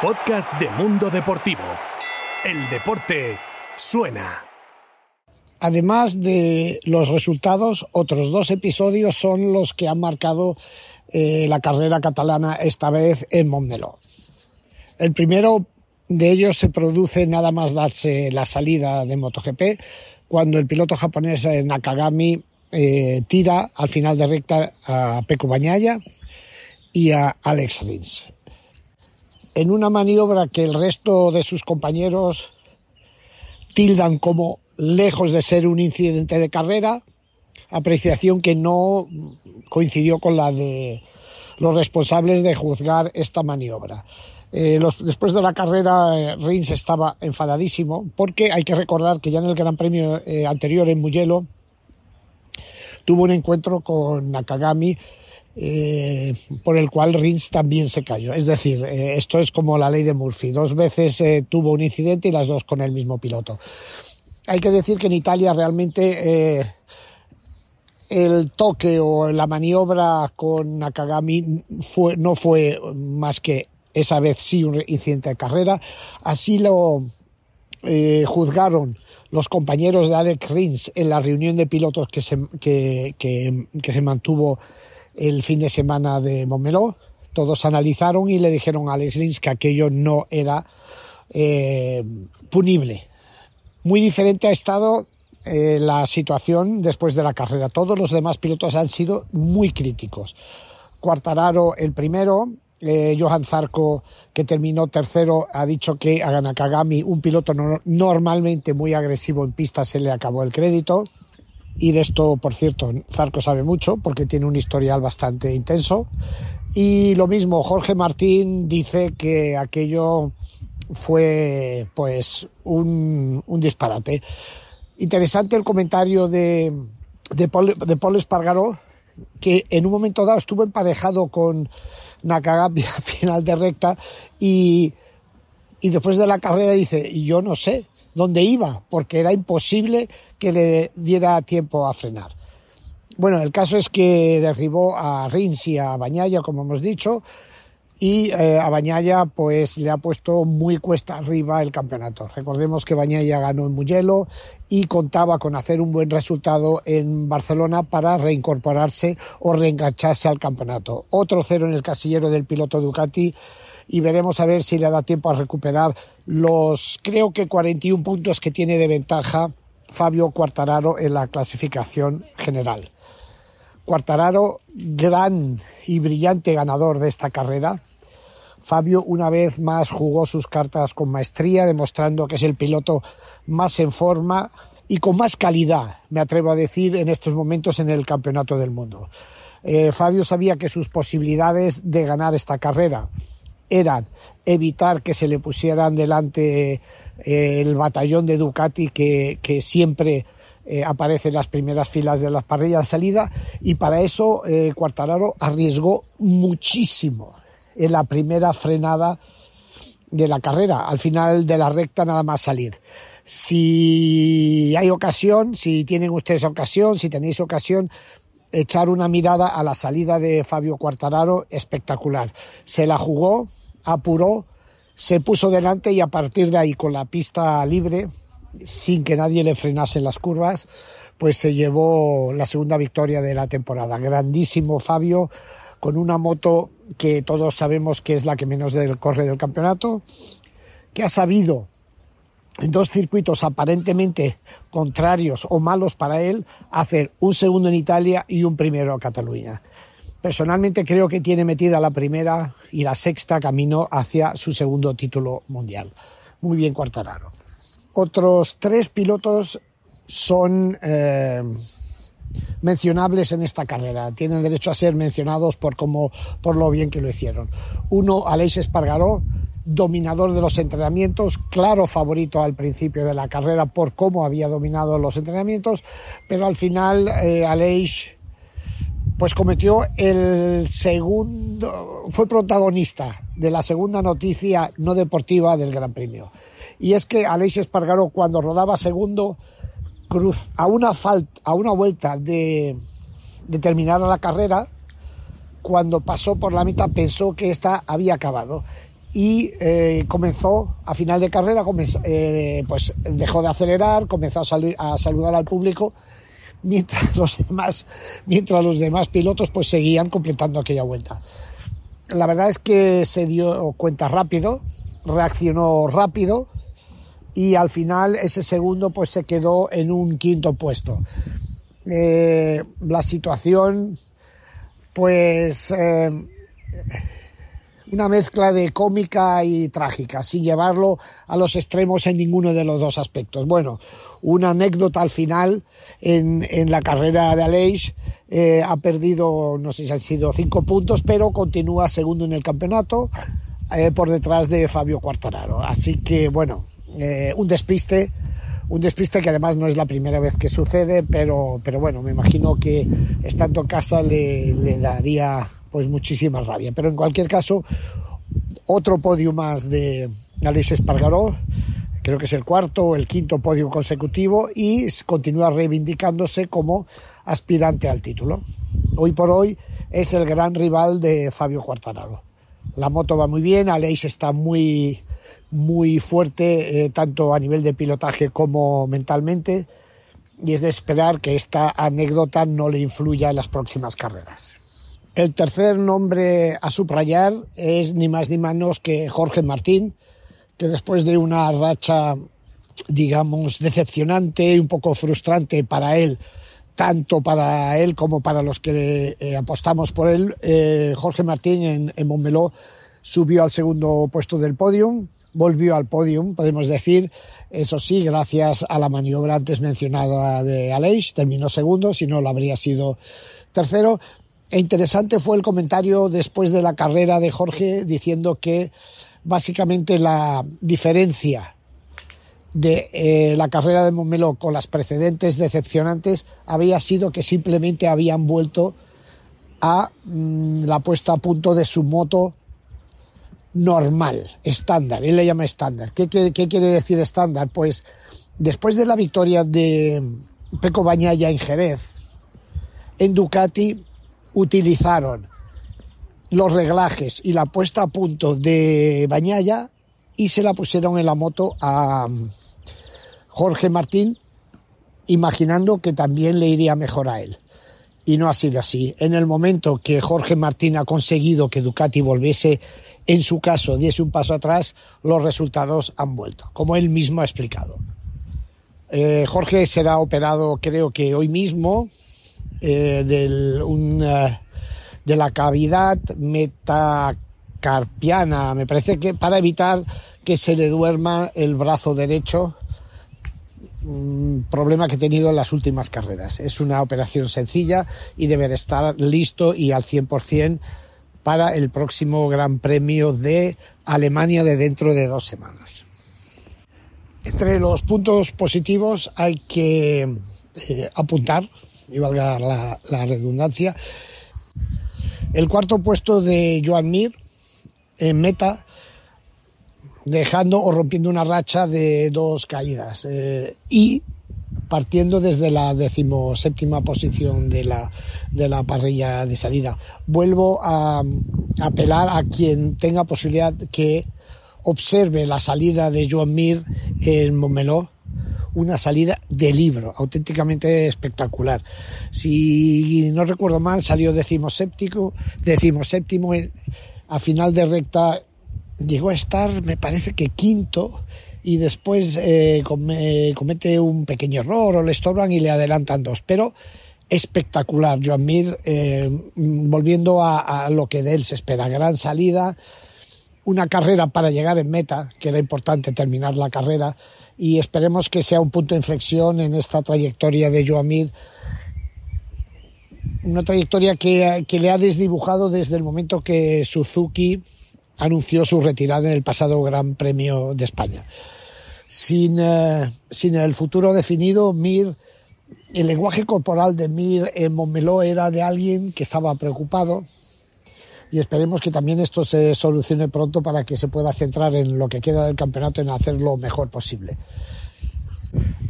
Podcast de Mundo Deportivo. El deporte suena. Además de los resultados, otros dos episodios son los que han marcado eh, la carrera catalana esta vez en Montmeló. El primero de ellos se produce nada más darse la salida de MotoGP, cuando el piloto japonés eh, Nakagami eh, tira al final de recta a Peko Bañaya y a Alex Rins. En una maniobra que el resto de sus compañeros tildan como lejos de ser un incidente de carrera, apreciación que no coincidió con la de los responsables de juzgar esta maniobra. Eh, después de la carrera, eh, Rins estaba enfadadísimo porque hay que recordar que ya en el Gran Premio eh, anterior en Mugello tuvo un encuentro con Nakagami por el cual Rins también se cayó. Es decir, esto es como la ley de Murphy. Dos veces tuvo un incidente y las dos con el mismo piloto. Hay que decir que en Italia realmente el toque o la maniobra con Nakagami no fue más que esa vez sí un incidente de carrera. Así lo eh, juzgaron los compañeros de Alex Rins en la reunión de pilotos que se, que, que, se mantuvo el fin de semana de Montmeló. Todos analizaron y le dijeron a Alex Rins que aquello no era eh, punible. Muy diferente ha estado eh, la situación después de la carrera. Todos los demás pilotos han sido muy críticos. Cuartararo el primero, eh, Johan Zarco, que terminó tercero, ha dicho que a Ganakagami, un piloto normalmente muy agresivo en pista, se le acabó el crédito. Y de esto, por cierto, Zarco sabe mucho porque tiene un historial bastante intenso. Y lo mismo, Jorge Martín dice que aquello fue pues un, disparate. Interesante el comentario de, de, Paul, Espargaró, que en un momento dado estuvo emparejado con Nakagami al final de recta y, y después de la carrera dice, yo no sé dónde iba, porque era imposible que le diera tiempo a frenar. Bueno, el caso es que derribó a Rins y a Bañaya, como hemos dicho, y eh, a Bañaya pues le ha puesto muy cuesta arriba el campeonato. Recordemos que Bañaya ganó en Mugello y contaba con hacer un buen resultado en Barcelona para reincorporarse o reengancharse al campeonato. Otro cero en el casillero del piloto Ducati y veremos a ver si le da tiempo a recuperar los creo que 41 puntos que tiene de ventaja Fabio Quartararo en la clasificación general. Quartararo, gran y brillante ganador de esta carrera. Fabio una vez más jugó sus cartas con maestría, demostrando que es el piloto más en forma y con más calidad, me atrevo a decir, en estos momentos en el Campeonato del Mundo. Eh, Fabio sabía que sus posibilidades de ganar esta carrera eran evitar que se le pusieran delante eh, el batallón de Ducati que, que siempre eh, aparece en las primeras filas de las parrillas de salida y para eso eh, Quartararo arriesgó muchísimo en la primera frenada de la carrera, al final de la recta nada más salir. Si hay ocasión, si tienen ustedes ocasión, si tenéis ocasión, echar una mirada a la salida de Fabio Quartararo, espectacular. Se la jugó, apuró, se puso delante y a partir de ahí con la pista libre sin que nadie le frenase en las curvas, pues se llevó la segunda victoria de la temporada. Grandísimo Fabio, con una moto que todos sabemos que es la que menos del corre del campeonato, que ha sabido dos circuitos aparentemente contrarios o malos para él, hacer un segundo en Italia y un primero en Cataluña. Personalmente creo que tiene metida la primera y la sexta camino hacia su segundo título mundial. Muy bien, Cuartararo. Otros tres pilotos son eh, mencionables en esta carrera. Tienen derecho a ser mencionados por, como, por lo bien que lo hicieron. Uno, Aleix Espargaró, dominador de los entrenamientos, claro favorito al principio de la carrera por cómo había dominado los entrenamientos, pero al final eh, Aleix pues cometió el segundo, fue protagonista de la segunda noticia no deportiva del Gran Premio. Y es que Aleix Espargaró cuando rodaba segundo a una falta, a una vuelta de, de terminar la carrera, cuando pasó por la mitad pensó que esta había acabado y eh, comenzó a final de carrera, eh, pues dejó de acelerar, comenzó a, saludar al público mientras los demás, mientras los demás pilotos pues seguían completando aquella vuelta. La verdad es que se dio cuenta rápido, reaccionó rápido y al final ese segundo pues se quedó en un quinto puesto. Eh, la situación pues una mezcla de cómica y trágica, sin llevarlo a los extremos en ninguno de los dos aspectos. Bueno, una anécdota al final en, en la carrera de Aleix, eh, ha perdido, no sé si han sido cinco puntos, pero continúa segundo en el campeonato eh, por detrás de Fabio Quartararo. Así que, bueno, eh, un despiste un despiste que además no es la primera vez que sucede, pero, pero bueno, me imagino que estando en casa le, le daría pues muchísima rabia. Pero en cualquier caso, otro podio más de Alex Espargaró, creo que es el cuarto o el quinto podio consecutivo y continúa reivindicándose como aspirante al título. Hoy por hoy es el gran rival de Fabio Quartararo. La moto va muy bien, Aleix está muy, muy fuerte, eh, tanto a nivel de pilotaje como mentalmente, y es de esperar que esta anécdota no le influya en las próximas carreras. El tercer nombre a subrayar es ni más ni menos que Jorge Martín, que después de una racha, digamos, decepcionante y un poco frustrante para él, tanto para él como para los que eh, apostamos por él, eh, Jorge Martín en, en Montmeló subió al segundo puesto del podium, volvió al podium, podemos decir, eso sí, gracias a la maniobra antes mencionada de Aleix, terminó segundo, si no lo habría sido tercero, e interesante fue el comentario después de la carrera de Jorge diciendo que básicamente la diferencia de eh, la carrera de Montmeló con las precedentes decepcionantes había sido que simplemente habían vuelto a mm, la puesta a punto de su moto normal, estándar. Él le llama estándar. ¿Qué, quiere decir estándar? Pues después de la victoria de Peco Bañaya en Jerez, en Ducati utilizaron los reglajes y la puesta a punto de Bañaya y se la pusieron en la moto a um, Jorge Martín, imaginando que también le iría mejor a él. Y no ha sido así. En el momento que Jorge Martín ha conseguido que Ducati volviese, en su caso, diese un paso atrás, los resultados han vuelto, como él mismo ha explicado. Eh, Jorge será operado, creo que hoy mismo, eh, del, uh, de la cavidad metacarpiana, me parece que para evitar que se le duerma el brazo derecho, un problema que he tenido en las últimas carreras. Es una operación sencilla y deberá estar listo y al 100% para el próximo Gran Premio de Alemania de dentro de dos semanas. Entre los puntos positivos hay que eh, apuntar, y valga la, la redundancia, el cuarto puesto de Joan Mir en meta, dejando o rompiendo una racha de dos caídas. Eh, y partiendo desde la decimoséptima posición de la, de la parrilla de salida. Vuelvo a, apelar a quien tenga posibilidad que observe la salida de Joan Mir en Montmeló una salida de libro, auténticamente espectacular. Si no recuerdo mal, salió decimoséptico, decimoséptimo a final de recta llegó a estar, me parece que quinto, y después eh, comete un pequeño error o le estorban y le adelantan dos. Pero espectacular, Joan Mir, eh, volviendo a, a, lo que de él se espera, gran salida, una carrera para llegar en meta, que era importante terminar la carrera, y esperemos que sea un punto de inflexión en esta trayectoria de Joamir. Una trayectoria que, que, le ha desdibujado desde el momento que Suzuki anunció su retirada en el pasado Gran Premio de España. Sin, uh, sin el futuro definido, Mir, el lenguaje corporal de Mir en Montmeló era de alguien que estaba preocupado, y esperemos que también esto se solucione pronto para que se pueda centrar en lo que queda del campeonato en hacer lo mejor posible.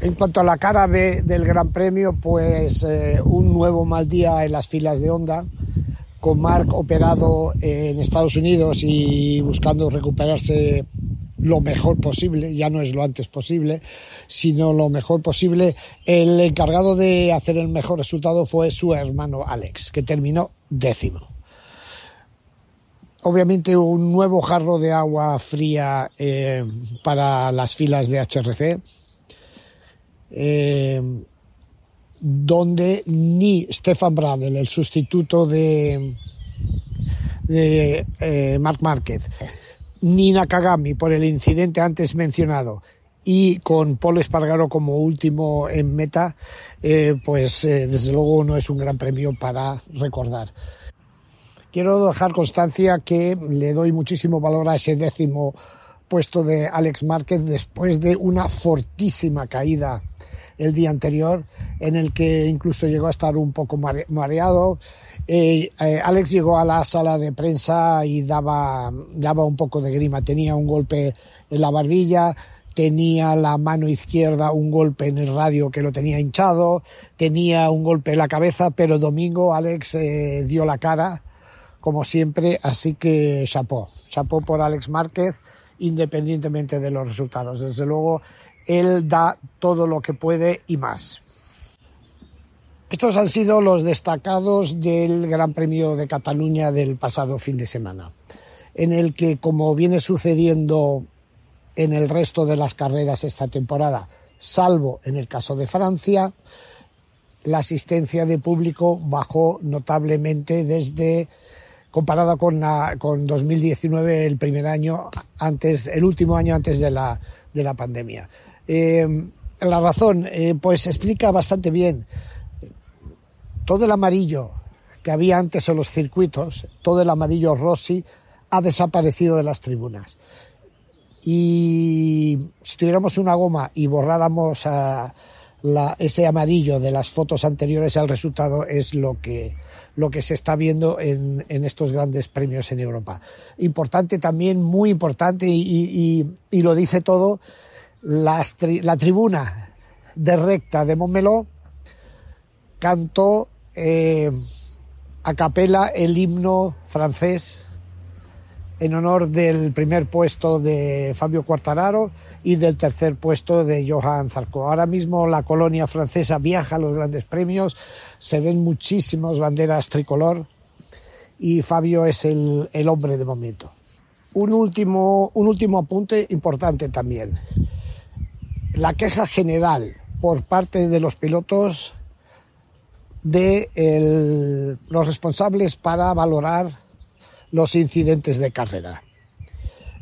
En cuanto a la cara B del Gran Premio, pues eh, un nuevo mal día en las filas de Honda, con Mark operado en Estados Unidos y buscando recuperarse lo mejor posible, ya no es lo antes posible, sino lo mejor posible. El encargado de hacer el mejor resultado fue su hermano Alex, que terminó décimo. Obviamente un nuevo jarro de agua fría eh, para las filas de HRC, eh, donde ni Stefan Bradel, el sustituto de, de eh, Mark Márquez, ni Nakagami por el incidente antes mencionado y con Paul Espargaro como último en meta, pues desde luego no es un gran premio para recordar. Quiero dejar constancia que le doy muchísimo valor a ese décimo puesto de Alex Márquez después de una fortísima caída el día anterior, en el que incluso llegó a estar un poco mareado. Eh, eh, Alex llegó a la sala de prensa y daba, daba un poco de grima. Tenía un golpe en la barbilla, tenía la mano izquierda un golpe en el radio que lo tenía hinchado, tenía un golpe en la cabeza, pero domingo Alex eh, dio la cara, como siempre, así que chapó, chapó por Alex Márquez, independientemente de los resultados. Desde luego, él da todo lo que puede y más. Estos han sido los destacados del Gran Premio de Cataluña del pasado fin de semana, en el que, como viene sucediendo en el resto de las carreras esta temporada, salvo en el caso de Francia, la asistencia de público bajó notablemente desde comparada con, con 2019, el primer año antes, el último año antes de la, de la pandemia. Eh, la razón, eh, pues explica bastante bien. Todo el amarillo que había antes en los circuitos, todo el amarillo Rossi, ha desaparecido de las tribunas. Y si tuviéramos una goma y borráramos a ese amarillo de las fotos anteriores, el resultado es lo que, lo que se está viendo en, estos grandes premios en Europa. Importante también, muy importante, y lo dice todo, la tribuna de recta de Montmeló cantó eh, a capela el himno francés en honor del primer puesto de Fabio Quartararo y del tercer puesto de Johan Zarco. Ahora mismo la colonia francesa viaja a los grandes premios, se ven muchísimas banderas tricolor y Fabio es el, el hombre de momento. Un último, un último apunte importante también la queja general por parte de los pilotos de los responsables para valorar los incidentes de carrera.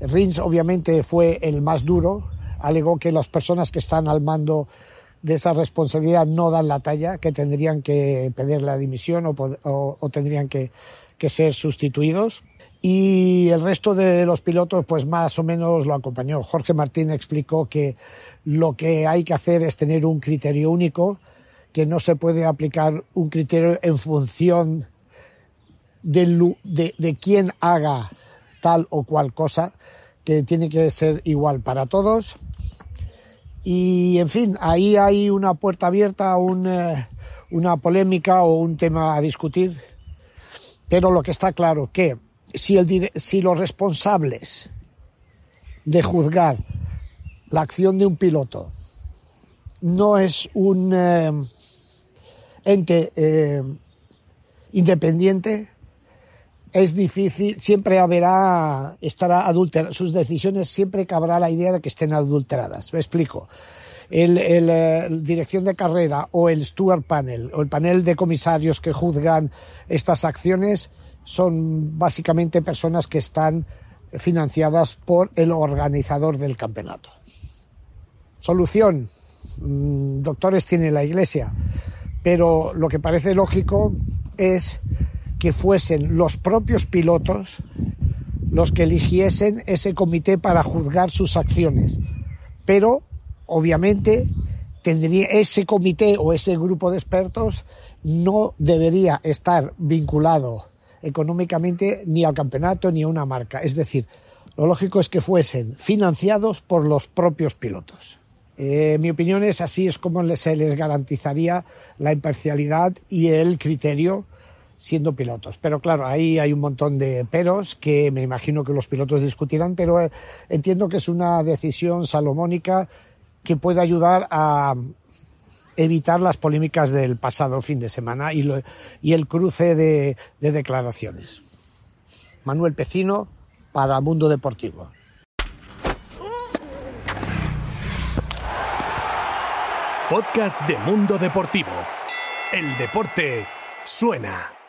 Rins obviamente fue el más duro, alegó que las personas que están al mando de esa responsabilidad no dan la talla, que tendrían que pedir la dimisión o, tendrían que ser sustituidos y el resto de los pilotos pues más o menos lo acompañó. Jorge Martín explicó que lo que hay que hacer es tener un criterio único, que no se puede aplicar un criterio en función de, de, quién haga tal o cual cosa, que tiene que ser igual para todos. Y en fin, ahí hay una puerta abierta, eh, una polémica o un tema a discutir. Pero lo que está claro que si, el, si los responsables de juzgar la acción de un piloto no es un eh, ente eh, independiente, es difícil, siempre habrá, estará adulterada, sus decisiones siempre cabrá la idea de que estén adulteradas. Me explico. El, el, eh, dirección de carrera o el Steward Panel o el panel de comisarios que juzgan estas acciones son básicamente personas que están financiadas por el organizador del campeonato. Solución. Mm, doctores tiene la Iglesia, pero lo que parece lógico es que fuesen los propios pilotos los que eligiesen ese comité para juzgar sus acciones. Pero, obviamente, tendría ese comité o ese grupo de expertos no debería estar vinculado económicamente ni al campeonato ni a una marca. Es decir, lo lógico es que fuesen financiados por los propios pilotos. Eh, mi opinión es así es como se les garantizaría la imparcialidad y el criterio siendo pilotos. Pero claro, ahí hay un montón de peros que me imagino que los pilotos discutirán, pero eh, entiendo que es una decisión salomónica que puede ayudar a evitar las polémicas del pasado fin de semana y, y el cruce de, de declaraciones. Manuel Pecino para Mundo Deportivo. Podcast de Mundo Deportivo. El deporte suena.